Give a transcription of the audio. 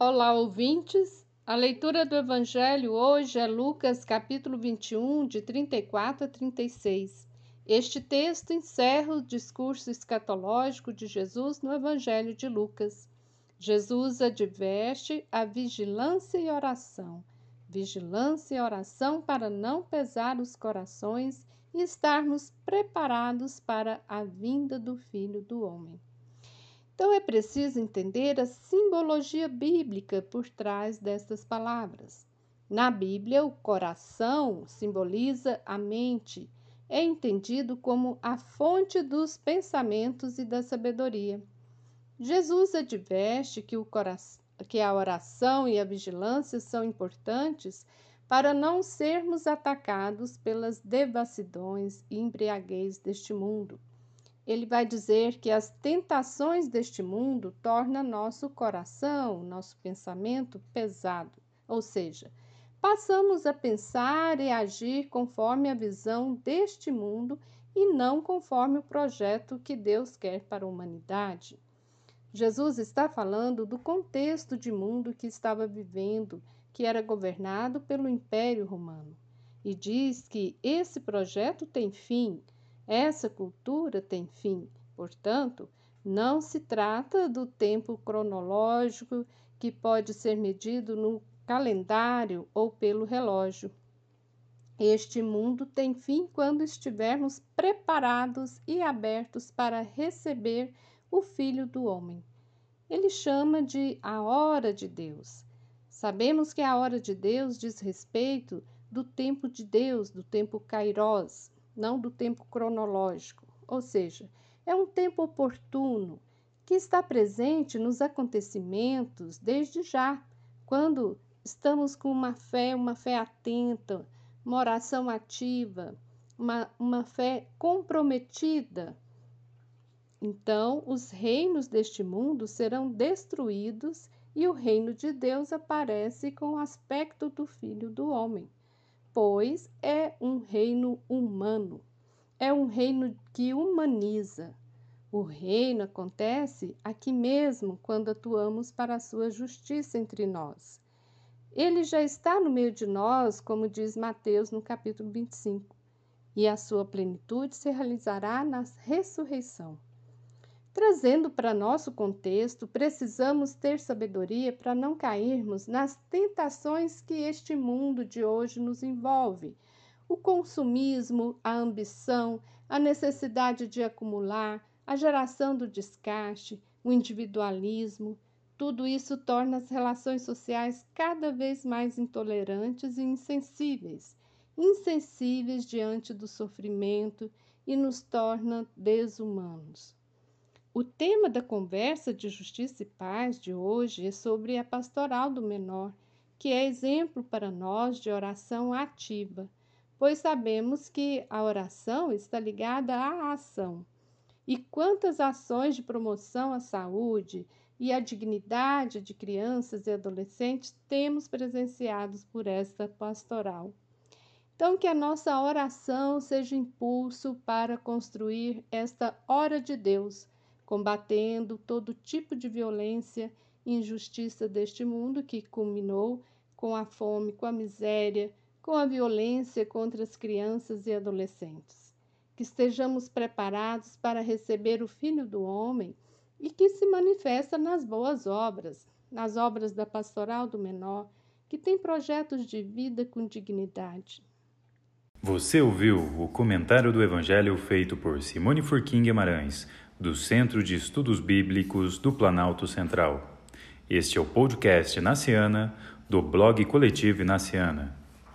Olá, ouvintes. A leitura do Evangelho hoje é Lucas, capítulo 21, de 34 a 36. Este texto encerra o discurso escatológico de Jesus no Evangelho de Lucas. Jesus adverte a vigilância e oração. Vigilância e oração para não pesar os corações e estarmos preparados para a vinda do Filho do Homem. Então é preciso entender a simbologia bíblica por trás destas palavras. Na Bíblia, o coração simboliza a mente, é entendido como a fonte dos pensamentos e da sabedoria. Jesus adverte que, o coração, que a oração e a vigilância são importantes para não sermos atacados pelas devassidões e embriaguez deste mundo ele vai dizer que as tentações deste mundo tornam nosso coração, nosso pensamento pesado, ou seja, passamos a pensar e agir conforme a visão deste mundo e não conforme o projeto que Deus quer para a humanidade. Jesus está falando do contexto de mundo que estava vivendo, que era governado pelo Império Romano, e diz que esse projeto tem fim essa cultura tem fim, portanto, não se trata do tempo cronológico que pode ser medido no calendário ou pelo relógio. Este mundo tem fim quando estivermos preparados e abertos para receber o Filho do Homem. Ele chama de a hora de Deus. Sabemos que a hora de Deus diz respeito do tempo de Deus, do tempo Kairos, não do tempo cronológico, ou seja, é um tempo oportuno que está presente nos acontecimentos desde já, quando estamos com uma fé, uma fé atenta, uma oração ativa, uma, uma fé comprometida. Então, os reinos deste mundo serão destruídos e o reino de Deus aparece com o aspecto do Filho do Homem pois é um reino humano, é um reino que humaniza. O reino acontece aqui mesmo quando atuamos para a sua justiça entre nós. Ele já está no meio de nós, como diz Mateus no capítulo 25, e a sua plenitude se realizará na ressurreição. Trazendo para nosso contexto, precisamos ter sabedoria para não cairmos nas tentações que este mundo de hoje nos envolve. O consumismo, a ambição, a necessidade de acumular, a geração do descarte, o individualismo, tudo isso torna as relações sociais cada vez mais intolerantes e insensíveis, insensíveis diante do sofrimento e nos torna desumanos. O tema da conversa de Justiça e Paz de hoje é sobre a pastoral do menor, que é exemplo para nós de oração ativa, pois sabemos que a oração está ligada à ação. E quantas ações de promoção à saúde e à dignidade de crianças e adolescentes temos presenciados por esta pastoral. Então, que a nossa oração seja impulso para construir esta hora de Deus combatendo todo tipo de violência e injustiça deste mundo que culminou com a fome, com a miséria, com a violência contra as crianças e adolescentes. Que estejamos preparados para receber o Filho do Homem e que se manifesta nas boas obras, nas obras da pastoral do menor, que tem projetos de vida com dignidade. Você ouviu o comentário do Evangelho feito por Simone Furquim Guimarães do Centro de Estudos Bíblicos do Planalto Central. Este é o podcast Naciana, do blog Coletivo Naciana.